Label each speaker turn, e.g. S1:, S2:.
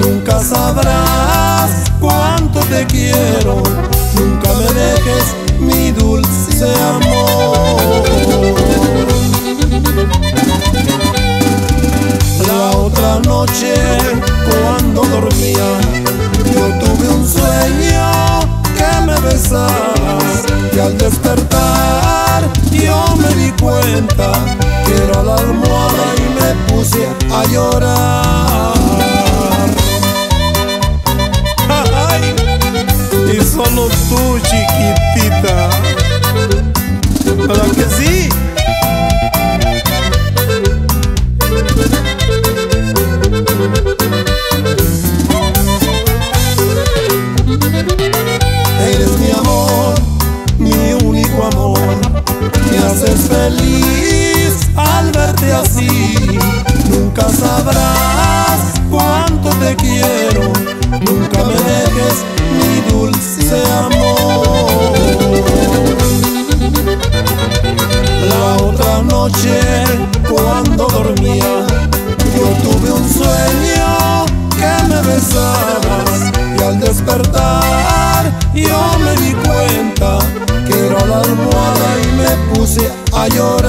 S1: Nunca sabrás cuánto te quiero. Nunca me dejes, mi dulce amor. La otra noche, cuando dormía, yo tuve un sueño que me besabas. Y al despertar, yo me di cuenta que era la almohada y me puse a llorar. Solo tú, chiquitita. ¿Verdad que sí? Eres mi amor, mi único amor. Me haces feliz al verte así. Nunca sabrás cuánto te quiero. Nunca me noche cuando dormía, yo tuve un sueño que me besabas y al despertar yo me di cuenta que era la almohada y me puse a llorar.